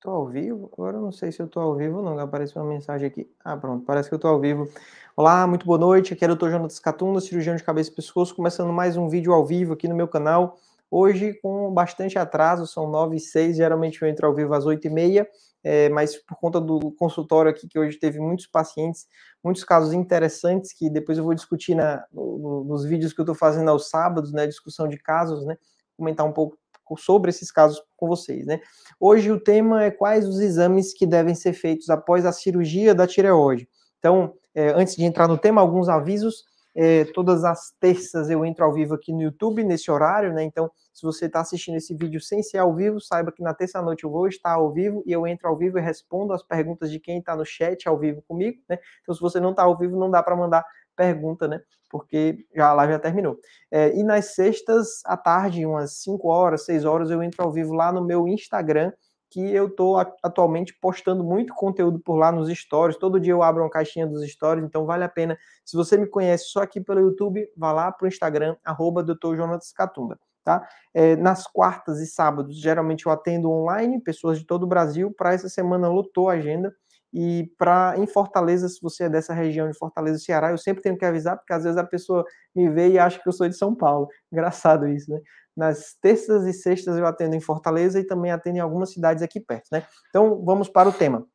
Estou ao vivo? Agora eu não sei se eu estou ao vivo não, apareceu uma mensagem aqui. Ah, pronto, parece que eu estou ao vivo. Olá, muito boa noite, aqui é o Dr. Jonas Catunda, cirurgião de cabeça e pescoço, começando mais um vídeo ao vivo aqui no meu canal. Hoje com bastante atraso, são 9 e 6, geralmente eu entro ao vivo às 8 e meia, é, mas por conta do consultório aqui, que hoje teve muitos pacientes, muitos casos interessantes, que depois eu vou discutir na, no, nos vídeos que eu estou fazendo aos sábados, né, discussão de casos, né, comentar um pouco sobre esses casos com vocês, né? Hoje o tema é quais os exames que devem ser feitos após a cirurgia da tireoide. Então, é, antes de entrar no tema, alguns avisos. É, todas as terças eu entro ao vivo aqui no YouTube, nesse horário, né? Então, se você está assistindo esse vídeo sem ser ao vivo, saiba que na terça-noite eu vou estar ao vivo e eu entro ao vivo e respondo as perguntas de quem está no chat ao vivo comigo, né? Então, se você não está ao vivo, não dá para mandar pergunta, né? Porque já a live já terminou. É, e nas sextas à tarde, umas 5 horas, 6 horas, eu entro ao vivo lá no meu Instagram, que eu estou atualmente postando muito conteúdo por lá nos stories. Todo dia eu abro uma caixinha dos stories, então vale a pena. Se você me conhece só aqui pelo YouTube, vá lá para o Instagram, arroba Dr. Jonas Catumba. Tá? É, nas quartas e sábados, geralmente eu atendo online, pessoas de todo o Brasil. Para essa semana lotou a agenda. E para em Fortaleza, se você é dessa região de Fortaleza, Ceará, eu sempre tenho que avisar, porque às vezes a pessoa me vê e acha que eu sou de São Paulo. Engraçado isso, né? Nas terças e sextas eu atendo em Fortaleza e também atendo em algumas cidades aqui perto, né? Então, vamos para o tema.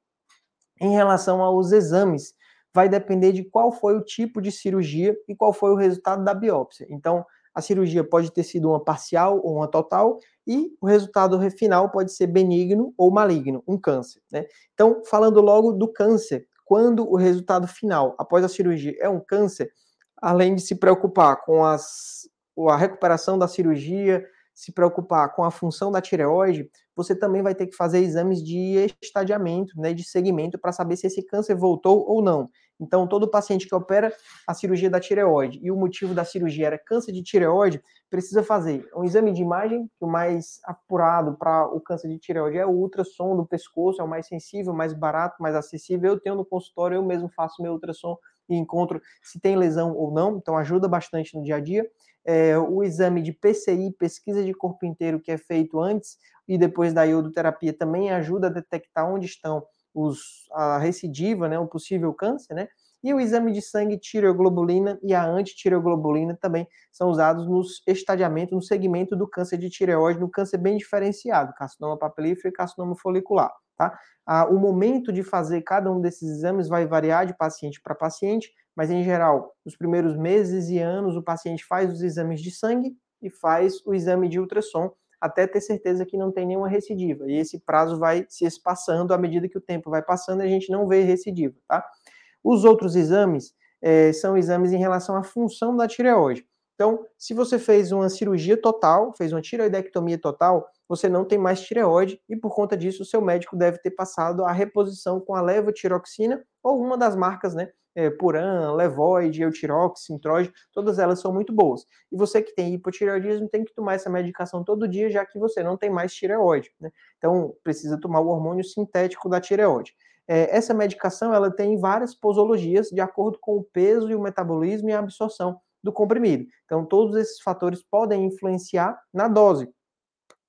Em relação aos exames, vai depender de qual foi o tipo de cirurgia e qual foi o resultado da biópsia. Então, a cirurgia pode ter sido uma parcial ou uma total, e o resultado final pode ser benigno ou maligno, um câncer. Né? Então, falando logo do câncer, quando o resultado final após a cirurgia é um câncer, além de se preocupar com as, a recuperação da cirurgia, se preocupar com a função da tireoide, você também vai ter que fazer exames de estadiamento, né, de segmento, para saber se esse câncer voltou ou não. Então, todo paciente que opera a cirurgia da tireoide e o motivo da cirurgia era câncer de tireoide, precisa fazer um exame de imagem, que o mais apurado para o câncer de tireoide é o ultrassom do pescoço, é o mais sensível, mais barato, mais acessível. Eu tenho no consultório, eu mesmo faço meu ultrassom e encontro se tem lesão ou não, então ajuda bastante no dia a dia. É, o exame de PCI, pesquisa de corpo inteiro, que é feito antes e depois da iodoterapia, também ajuda a detectar onde estão os, a recidiva, né, o possível câncer, né? E o exame de sangue tireoglobulina e a antitireoglobulina também são usados no estadiamento, no segmento do câncer de tireoide, no câncer bem diferenciado, carcinoma papilífero e carcinoma folicular, tá? Ah, o momento de fazer cada um desses exames vai variar de paciente para paciente, mas em geral, nos primeiros meses e anos, o paciente faz os exames de sangue e faz o exame de ultrassom até ter certeza que não tem nenhuma recidiva. E esse prazo vai se espaçando à medida que o tempo vai passando e a gente não vê recidiva, tá? Os outros exames é, são exames em relação à função da tireoide. Então, se você fez uma cirurgia total, fez uma tireoidectomia total, você não tem mais tireoide e por conta disso o seu médico deve ter passado a reposição com a levotiroxina ou uma das marcas, né, é, Puran, Levoid, Eutirox, Sintroid, todas elas são muito boas. E você que tem hipotireoidismo tem que tomar essa medicação todo dia, já que você não tem mais tireoide. Né? Então, precisa tomar o hormônio sintético da tireoide. É, essa medicação ela tem várias posologias de acordo com o peso e o metabolismo e a absorção do comprimido. Então, todos esses fatores podem influenciar na dose.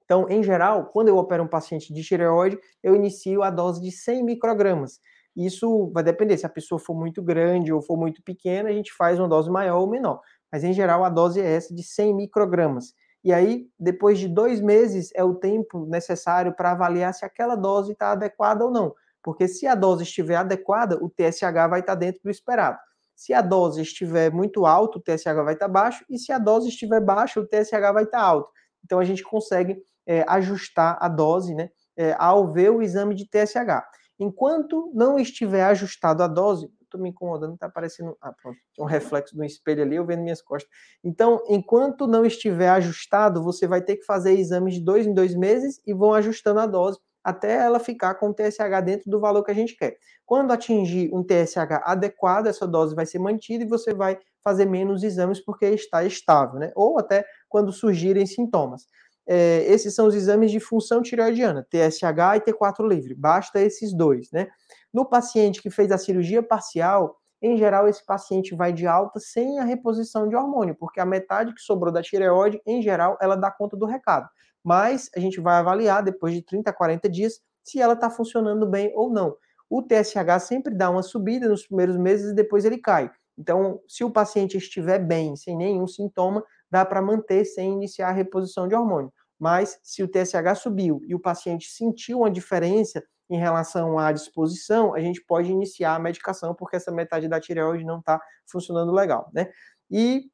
Então, em geral, quando eu opero um paciente de tireoide, eu inicio a dose de 100 microgramas. Isso vai depender, se a pessoa for muito grande ou for muito pequena, a gente faz uma dose maior ou menor. Mas em geral a dose é essa de 100 microgramas. E aí, depois de dois meses, é o tempo necessário para avaliar se aquela dose está adequada ou não. Porque se a dose estiver adequada, o TSH vai estar tá dentro do esperado. Se a dose estiver muito alta, o TSH vai estar tá baixo. E se a dose estiver baixa, o TSH vai estar tá alto. Então a gente consegue é, ajustar a dose né, é, ao ver o exame de TSH. Enquanto não estiver ajustado a dose, estou me incomodando, está aparecendo. Ah, pronto, um reflexo do espelho ali, eu vendo minhas costas. Então, enquanto não estiver ajustado, você vai ter que fazer exames de dois em dois meses e vão ajustando a dose até ela ficar com o TSH dentro do valor que a gente quer. Quando atingir um TSH adequado, essa dose vai ser mantida e você vai fazer menos exames porque está estável, né? Ou até quando surgirem sintomas é, esses são os exames de função tireoidiana, TSH e T4 livre, basta esses dois, né? No paciente que fez a cirurgia parcial, em geral, esse paciente vai de alta sem a reposição de hormônio, porque a metade que sobrou da tireoide, em geral, ela dá conta do recado. Mas a gente vai avaliar depois de 30, 40 dias se ela está funcionando bem ou não. O TSH sempre dá uma subida nos primeiros meses e depois ele cai. Então, se o paciente estiver bem, sem nenhum sintoma, dá para manter sem iniciar a reposição de hormônio. Mas se o TSH subiu e o paciente sentiu uma diferença em relação à disposição, a gente pode iniciar a medicação porque essa metade da tireoide não está funcionando legal, né? E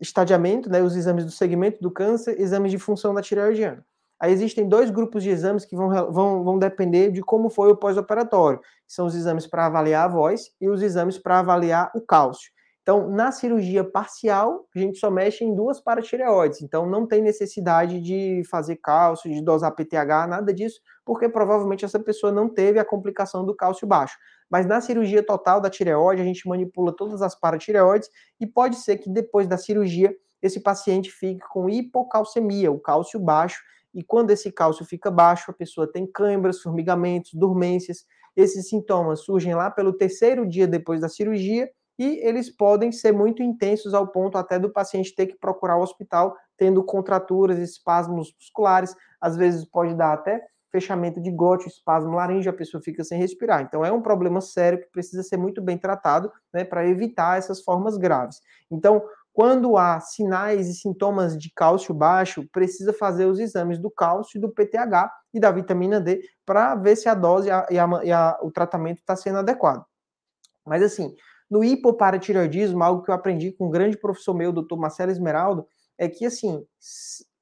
estadiamento, né, os exames do segmento do câncer, exames de função da tireoidiana. Aí existem dois grupos de exames que vão, vão, vão depender de como foi o pós-operatório, são os exames para avaliar a voz e os exames para avaliar o cálcio. Então, na cirurgia parcial, a gente só mexe em duas paratireoides. Então, não tem necessidade de fazer cálcio, de dosar PTH, nada disso, porque provavelmente essa pessoa não teve a complicação do cálcio baixo. Mas na cirurgia total da tireoide, a gente manipula todas as paratireoides e pode ser que depois da cirurgia esse paciente fique com hipocalcemia, o cálcio baixo, e quando esse cálcio fica baixo, a pessoa tem câimbras, formigamentos, dormências. Esses sintomas surgem lá pelo terceiro dia depois da cirurgia e eles podem ser muito intensos ao ponto até do paciente ter que procurar o hospital tendo contraturas, espasmos musculares, às vezes pode dar até fechamento de glote, espasmo laríngeo, a pessoa fica sem respirar. Então é um problema sério que precisa ser muito bem tratado, né, para evitar essas formas graves. Então, quando há sinais e sintomas de cálcio baixo, precisa fazer os exames do cálcio, do PTH e da vitamina D para ver se a dose e, a, e, a, e a, o tratamento está sendo adequado. Mas assim, no hipoparatireoidismo, algo que eu aprendi com um grande professor meu, doutor Marcelo Esmeraldo, é que, assim,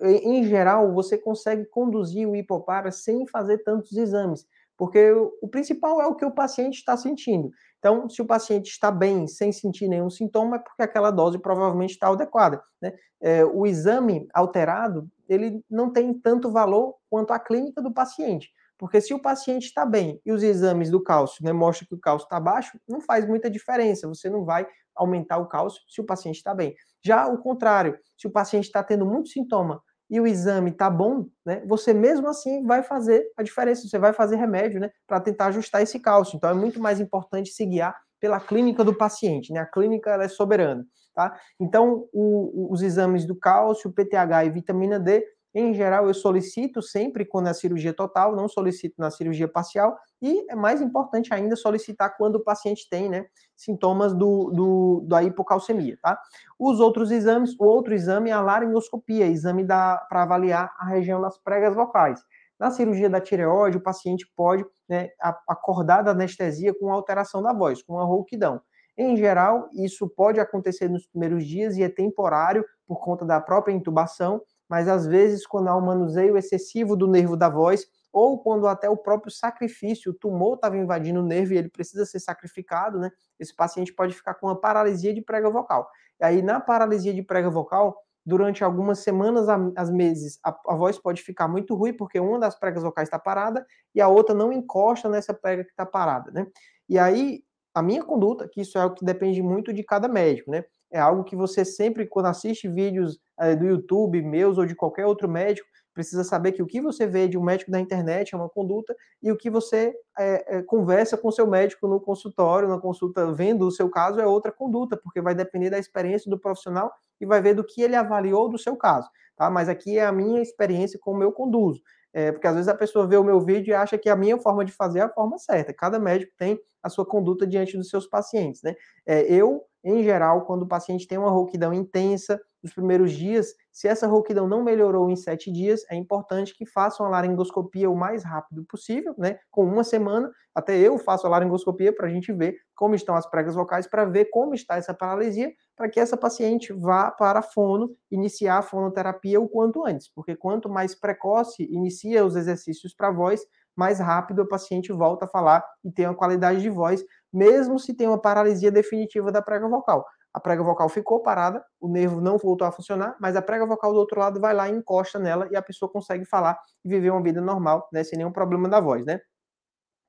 em geral, você consegue conduzir o hipopara sem fazer tantos exames, porque o principal é o que o paciente está sentindo. Então, se o paciente está bem, sem sentir nenhum sintoma, é porque aquela dose provavelmente está adequada. Né? É, o exame alterado, ele não tem tanto valor quanto a clínica do paciente. Porque se o paciente está bem e os exames do cálcio né, mostram que o cálcio está baixo, não faz muita diferença. Você não vai aumentar o cálcio se o paciente está bem. Já o contrário, se o paciente está tendo muito sintoma e o exame está bom, né, você mesmo assim vai fazer a diferença. Você vai fazer remédio né, para tentar ajustar esse cálcio. Então é muito mais importante se guiar pela clínica do paciente. Né? A clínica é soberana. Tá? Então, o, os exames do cálcio, PTH e vitamina D em geral, eu solicito sempre quando é cirurgia total, não solicito na cirurgia parcial, e é mais importante ainda solicitar quando o paciente tem né, sintomas do, do, da hipocalcemia. Tá? Os outros exames, o outro exame é a laringoscopia, exame para avaliar a região das pregas vocais. Na cirurgia da tireoide, o paciente pode né, acordar da anestesia com alteração da voz, com uma rouquidão. Em geral, isso pode acontecer nos primeiros dias e é temporário por conta da própria intubação, mas às vezes, quando há um manuseio excessivo do nervo da voz, ou quando até o próprio sacrifício, o tumor estava invadindo o nervo e ele precisa ser sacrificado, né? Esse paciente pode ficar com uma paralisia de prega vocal. E aí, na paralisia de prega vocal, durante algumas semanas às meses, a, a, voz pode ficar muito ruim, porque uma das pregas vocais está parada e a outra não encosta nessa prega que está parada, né? E aí, a minha conduta, que isso é o que depende muito de cada médico, né? É algo que você sempre, quando assiste vídeos é, do YouTube, meus ou de qualquer outro médico, precisa saber que o que você vê de um médico da internet é uma conduta e o que você é, é, conversa com seu médico no consultório, na consulta, vendo o seu caso, é outra conduta, porque vai depender da experiência do profissional e vai ver do que ele avaliou do seu caso, tá? Mas aqui é a minha experiência como eu conduzo. É, porque às vezes a pessoa vê o meu vídeo e acha que a minha forma de fazer é a forma certa. Cada médico tem a sua conduta diante dos seus pacientes, né? É, eu, em geral, quando o paciente tem uma rouquidão intensa, nos primeiros dias, se essa rouquidão não melhorou em sete dias, é importante que façam a laringoscopia o mais rápido possível, né? Com uma semana, até eu faço a laringoscopia para a gente ver como estão as pregas vocais, para ver como está essa paralisia, para que essa paciente vá para a fono, iniciar a fonoterapia o quanto antes, porque quanto mais precoce inicia os exercícios para voz, mais rápido o paciente volta a falar e tem uma qualidade de voz, mesmo se tem uma paralisia definitiva da prega vocal a prega vocal ficou parada, o nervo não voltou a funcionar, mas a prega vocal do outro lado vai lá e encosta nela e a pessoa consegue falar e viver uma vida normal, né, sem nenhum problema da voz, né?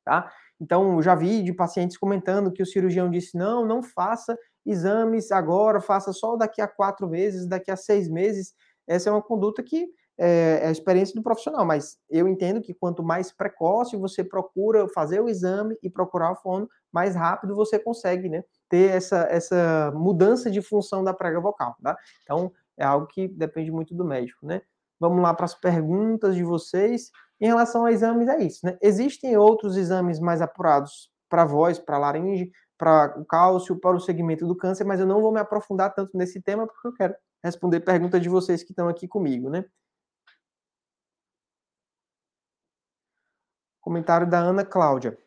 Tá? Então, já vi de pacientes comentando que o cirurgião disse: não, não faça exames agora, faça só daqui a quatro meses, daqui a seis meses. Essa é uma conduta que é, é a experiência do profissional, mas eu entendo que quanto mais precoce você procura fazer o exame e procurar o fono, mais rápido você consegue, né? Ter essa, essa mudança de função da prega vocal, tá? Então, é algo que depende muito do médico, né? Vamos lá para as perguntas de vocês. Em relação a exames, é isso, né? Existem outros exames mais apurados para voz, para laringe, para o cálcio, para o segmento do câncer, mas eu não vou me aprofundar tanto nesse tema porque eu quero responder perguntas de vocês que estão aqui comigo, né? Comentário da Ana Cláudia.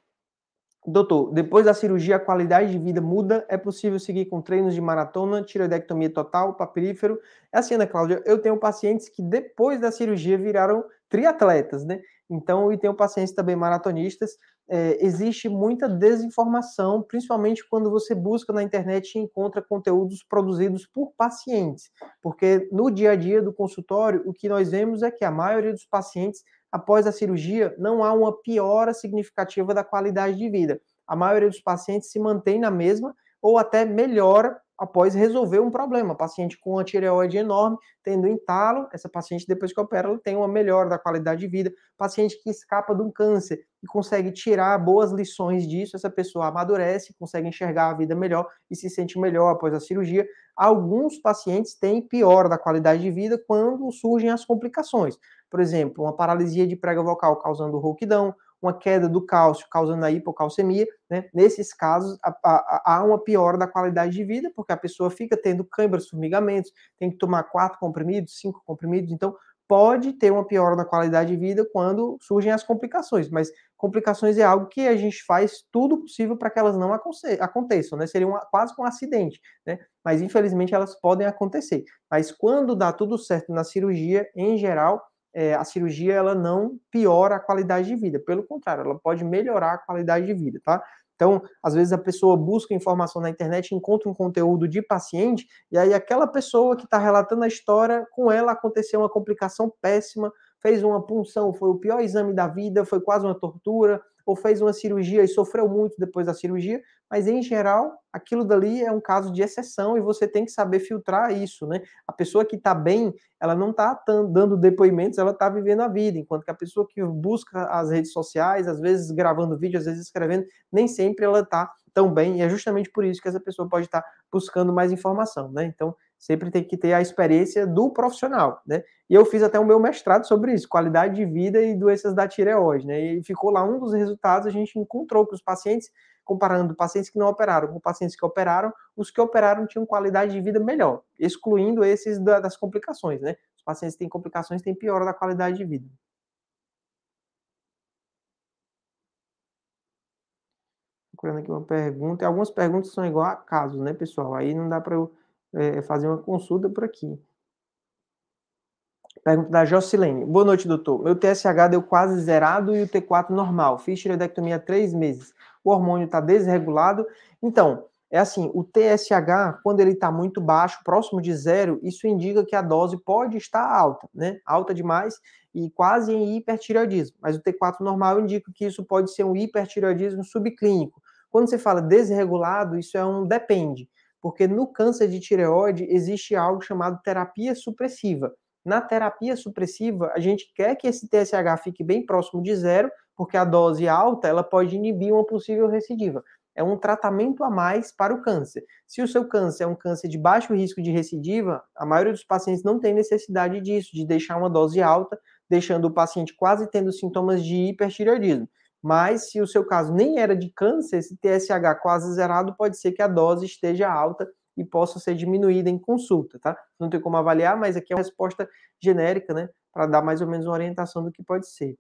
Doutor, depois da cirurgia a qualidade de vida muda? É possível seguir com treinos de maratona, tiroidectomia total, papilífero? É assim, Ana Cláudia, eu tenho pacientes que depois da cirurgia viraram triatletas, né? Então, e tenho pacientes também maratonistas. É, existe muita desinformação, principalmente quando você busca na internet e encontra conteúdos produzidos por pacientes. Porque no dia a dia do consultório, o que nós vemos é que a maioria dos pacientes após a cirurgia, não há uma piora significativa da qualidade de vida. A maioria dos pacientes se mantém na mesma ou até melhora após resolver um problema. Paciente com uma tireoide enorme, tendo entalo, essa paciente, depois que opera, ela tem uma melhora da qualidade de vida. Paciente que escapa de um câncer e consegue tirar boas lições disso, essa pessoa amadurece, consegue enxergar a vida melhor e se sente melhor após a cirurgia. Alguns pacientes têm pior da qualidade de vida quando surgem as complicações. Por exemplo, uma paralisia de prega vocal causando rouquidão, uma queda do cálcio causando a hipocalcemia, né? Nesses casos, há uma piora da qualidade de vida, porque a pessoa fica tendo câimbras, formigamentos, tem que tomar quatro comprimidos, cinco comprimidos, então pode ter uma piora na qualidade de vida quando surgem as complicações, mas complicações é algo que a gente faz tudo possível para que elas não aconteçam, né? Seria uma, quase um acidente, né? Mas infelizmente elas podem acontecer. Mas quando dá tudo certo na cirurgia, em geral, é, a cirurgia ela não piora a qualidade de vida, pelo contrário, ela pode melhorar a qualidade de vida, tá? Então, às vezes a pessoa busca informação na internet, encontra um conteúdo de paciente, e aí aquela pessoa que está relatando a história, com ela aconteceu uma complicação péssima, fez uma punção, foi o pior exame da vida, foi quase uma tortura, ou fez uma cirurgia e sofreu muito depois da cirurgia, mas em geral, aquilo dali é um caso de exceção e você tem que saber filtrar isso, né? A pessoa que está bem, ela não está dando depoimentos, ela está vivendo a vida, enquanto que a pessoa que busca as redes sociais, às vezes gravando vídeo, às vezes escrevendo, nem sempre ela está tão bem, e é justamente por isso que essa pessoa pode estar tá buscando mais informação, né? Então, sempre tem que ter a experiência do profissional, né? E eu fiz até o meu mestrado sobre isso, qualidade de vida e doenças da tireoide, né? E ficou lá um dos resultados, a gente encontrou que os pacientes, comparando pacientes que não operaram com pacientes que operaram, os que operaram tinham qualidade de vida melhor, excluindo esses das complicações, né? Os pacientes que têm complicações têm piora da qualidade de vida. Procurando aqui uma pergunta, algumas perguntas são igual a casos, né, pessoal? Aí não dá para eu é, fazer uma consulta por aqui. Pergunta da Jocilene. Boa noite, doutor. Meu TSH deu quase zerado e o T4 normal. Fiz tireoidectomia há três meses. O hormônio está desregulado. Então, é assim, o TSH, quando ele está muito baixo, próximo de zero, isso indica que a dose pode estar alta, né? Alta demais e quase em hipertireoidismo. Mas o T4 normal indica que isso pode ser um hipertireoidismo subclínico. Quando você fala desregulado, isso é um depende porque no câncer de tireoide existe algo chamado terapia supressiva. Na terapia supressiva, a gente quer que esse TSH fique bem próximo de zero, porque a dose alta ela pode inibir uma possível recidiva. É um tratamento a mais para o câncer. Se o seu câncer é um câncer de baixo risco de recidiva, a maioria dos pacientes não tem necessidade disso, de deixar uma dose alta, deixando o paciente quase tendo sintomas de hipertireoidismo. Mas se o seu caso nem era de câncer, esse TSH quase zerado, pode ser que a dose esteja alta e possa ser diminuída em consulta, tá? Não tem como avaliar, mas aqui é uma resposta genérica, né? Para dar mais ou menos uma orientação do que pode ser.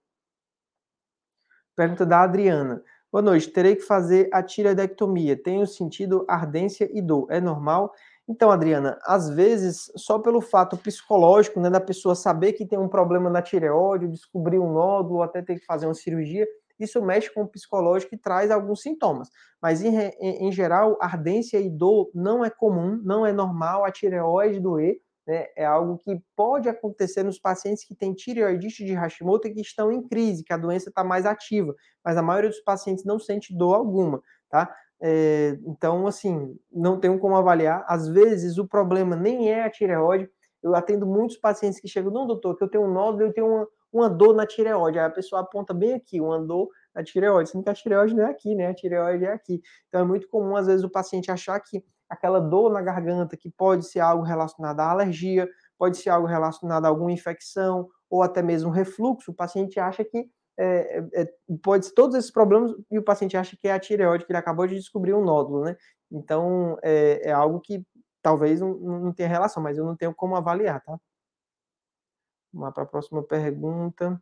Pergunta da Adriana. Boa noite, terei que fazer a tireoidectomia. Tenho sentido ardência e dor. É normal? Então, Adriana, às vezes, só pelo fato psicológico, né, da pessoa saber que tem um problema na tireoide, descobrir um nódulo, até ter que fazer uma cirurgia, isso mexe com o psicológico e traz alguns sintomas. Mas, em, em, em geral, ardência e dor não é comum, não é normal a tireoide doer, né? é algo que pode acontecer nos pacientes que têm tireoidite de Hashimoto e que estão em crise, que a doença está mais ativa, mas a maioria dos pacientes não sente dor alguma, tá? É, então, assim, não tenho como avaliar. Às vezes, o problema nem é a tireoide. Eu atendo muitos pacientes que chegam, não, doutor, que eu tenho um nódulo, eu tenho uma, uma dor na tireoide. Aí a pessoa aponta bem aqui, uma dor na tireoide, sendo que a tireoide não é aqui, né? A tireoide é aqui. Então é muito comum, às vezes, o paciente achar que aquela dor na garganta, que pode ser algo relacionado à alergia, pode ser algo relacionado a alguma infecção ou até mesmo refluxo. O paciente acha que é, é, é, pode ser todos esses problemas e o paciente acha que é a tireoide, que ele acabou de descobrir um nódulo, né? Então, é, é algo que talvez não, não tenha relação, mas eu não tenho como avaliar, tá? Vamos para a próxima pergunta.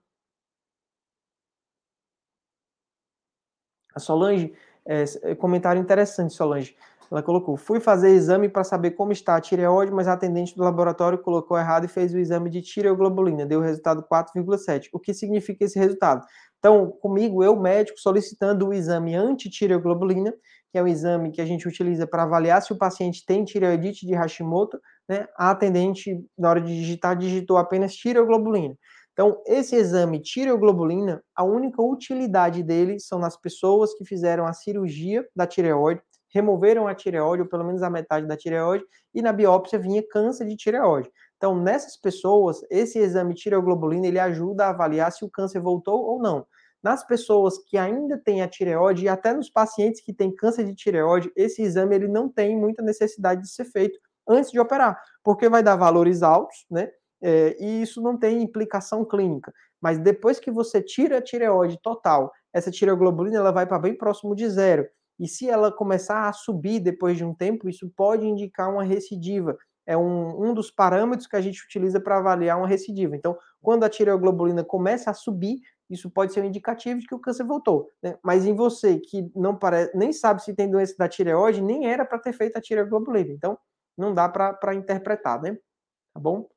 A Solange, é, é, comentário interessante, Solange. Ela colocou: fui fazer exame para saber como está a tireoide, mas a atendente do laboratório colocou errado e fez o exame de tireoglobulina. Deu o resultado 4,7. O que significa esse resultado? Então, comigo, eu, médico, solicitando o exame anti-tireoglobulina, que é um exame que a gente utiliza para avaliar se o paciente tem tireoidite de Hashimoto, né? A atendente, na hora de digitar, digitou apenas tireoglobulina. Então, esse exame tireoglobulina, a única utilidade dele são nas pessoas que fizeram a cirurgia da tireoide, removeram a tireoide, ou pelo menos a metade da tireoide, e na biópsia vinha câncer de tireoide. Então, nessas pessoas, esse exame tireoglobulina, ele ajuda a avaliar se o câncer voltou ou não. Nas pessoas que ainda têm a tireoide, e até nos pacientes que têm câncer de tireoide, esse exame ele não tem muita necessidade de ser feito antes de operar, porque vai dar valores altos, né? é, e isso não tem implicação clínica. Mas depois que você tira a tireoide total, essa tireoglobulina ela vai para bem próximo de zero. E se ela começar a subir depois de um tempo, isso pode indicar uma recidiva. É um, um dos parâmetros que a gente utiliza para avaliar uma recidiva. Então, quando a tireoglobulina começa a subir, isso pode ser um indicativo de que o câncer voltou. Né? Mas em você que não parece, nem sabe se tem doença da tireoide, nem era para ter feito a tireoglobulina. Então, não dá para interpretar, né? Tá bom?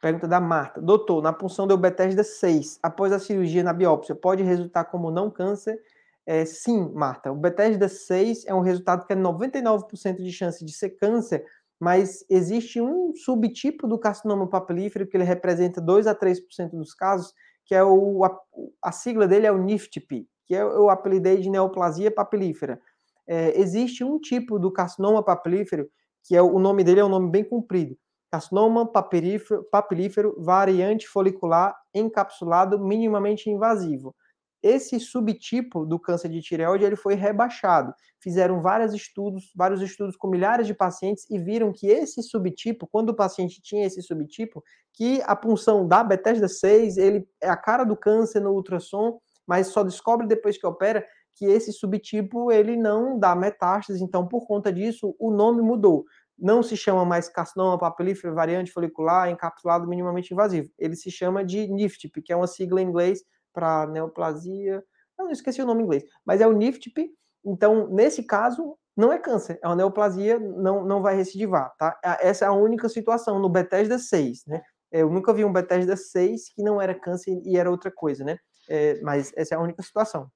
Pergunta da Marta. Doutor, na punção deu Bethesda 6. Após a cirurgia na biópsia, pode resultar como não câncer? É, sim, Marta. O Bethesda 6 é um resultado que é 99% de chance de ser câncer, mas existe um subtipo do carcinoma papilífero que ele representa 2 a 3% dos casos, que é o, a, a, sigla dele é o NIFTP, que é eu apelidei de neoplasia papilífera. É, existe um tipo do carcinoma papilífero, que é o nome dele é um nome bem comprido, carcinoma papilífero, variante folicular encapsulado minimamente invasivo. Esse subtipo do câncer de tireoide ele foi rebaixado. Fizeram vários estudos, vários estudos com milhares de pacientes e viram que esse subtipo, quando o paciente tinha esse subtipo, que a punção da Bethesda 6, ele é a cara do câncer no ultrassom, mas só descobre depois que opera que esse subtipo ele não dá metástase, então por conta disso o nome mudou não se chama mais carcinoma papilífero variante folicular encapsulado minimamente invasivo. Ele se chama de NIFTP, que é uma sigla em inglês para neoplasia. Eu não esqueci o nome em inglês, mas é o NIFTP. Então, nesse caso, não é câncer, é uma neoplasia, não, não vai recidivar, tá? Essa é a única situação no Bethesda 6, né? Eu nunca vi um Bethesda 6 que não era câncer e era outra coisa, né? É, mas essa é a única situação.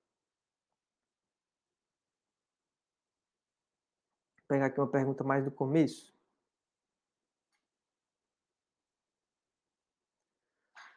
Pegar aqui uma pergunta mais do começo.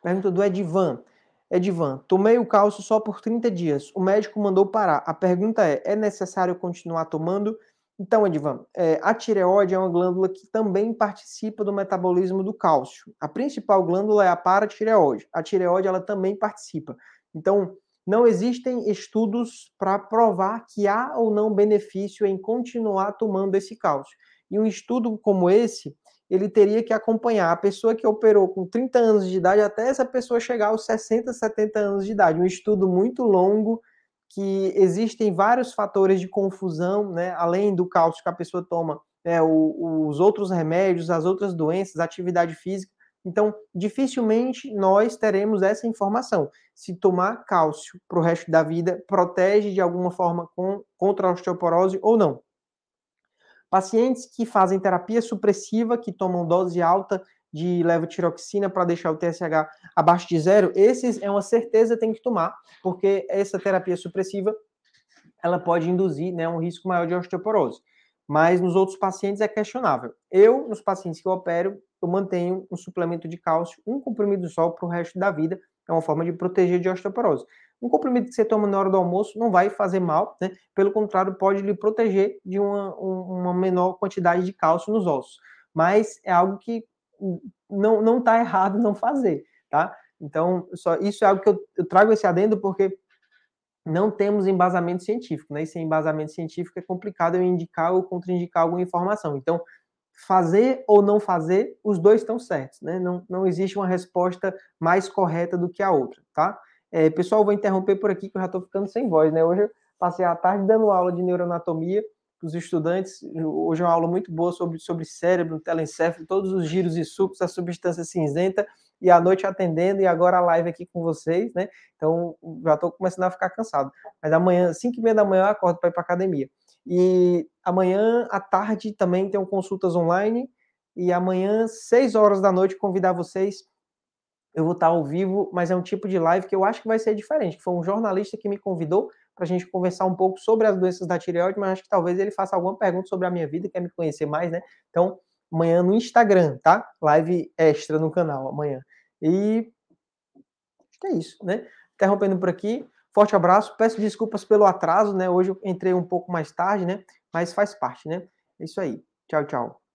Pergunta do Edvan. Edvan, tomei o cálcio só por 30 dias. O médico mandou parar. A pergunta é: é necessário continuar tomando? Então, Edvan, é, a tireoide é uma glândula que também participa do metabolismo do cálcio. A principal glândula é a paratireoide. A tireoide ela também participa. Então, não existem estudos para provar que há ou não benefício em continuar tomando esse cálcio. E um estudo como esse, ele teria que acompanhar a pessoa que operou com 30 anos de idade até essa pessoa chegar aos 60, 70 anos de idade. Um estudo muito longo que existem vários fatores de confusão, né? Além do cálcio que a pessoa toma, né? O, os outros remédios, as outras doenças, atividade física. Então, dificilmente nós teremos essa informação. Se tomar cálcio para o resto da vida protege de alguma forma com, contra a osteoporose ou não. Pacientes que fazem terapia supressiva, que tomam dose alta de levotiroxina para deixar o TSH abaixo de zero, esses é uma certeza tem que tomar, porque essa terapia supressiva ela pode induzir né, um risco maior de osteoporose. Mas nos outros pacientes é questionável. Eu, nos pacientes que eu opero, eu mantenho um suplemento de cálcio, um comprimido só para o resto da vida. É uma forma de proteger de osteoporose. Um comprimido que você toma na hora do almoço não vai fazer mal, né? Pelo contrário, pode lhe proteger de uma, uma menor quantidade de cálcio nos ossos. Mas é algo que não está errado não fazer, tá? Então, só isso é algo que eu, eu trago esse adendo porque não temos embasamento científico, né? E sem embasamento científico é complicado eu indicar ou contraindicar alguma informação. Então, fazer ou não fazer, os dois estão certos, né? Não, não existe uma resposta mais correta do que a outra, tá? É, pessoal, vou interromper por aqui que eu já estou ficando sem voz, né? Hoje eu passei a tarde dando aula de neuroanatomia para os estudantes. Hoje é uma aula muito boa sobre, sobre cérebro, telencéfalo, todos os giros e sucos, a substância cinzenta, e à noite atendendo, e agora a live aqui com vocês, né? Então, já estou começando a ficar cansado. Mas amanhã, 5 e meia da manhã, eu acordo para ir para academia. E amanhã, à tarde, também tem consultas online, e amanhã, 6 horas da noite, convidar vocês eu vou estar ao vivo, mas é um tipo de live que eu acho que vai ser diferente. Foi um jornalista que me convidou para a gente conversar um pouco sobre as doenças da tireoide, mas acho que talvez ele faça alguma pergunta sobre a minha vida, quer me conhecer mais, né? Então, amanhã no Instagram, tá? Live extra no canal amanhã. E acho que é isso, né? Interrompendo por aqui. Forte abraço. Peço desculpas pelo atraso, né? Hoje eu entrei um pouco mais tarde, né? Mas faz parte, né? É isso aí. Tchau, tchau.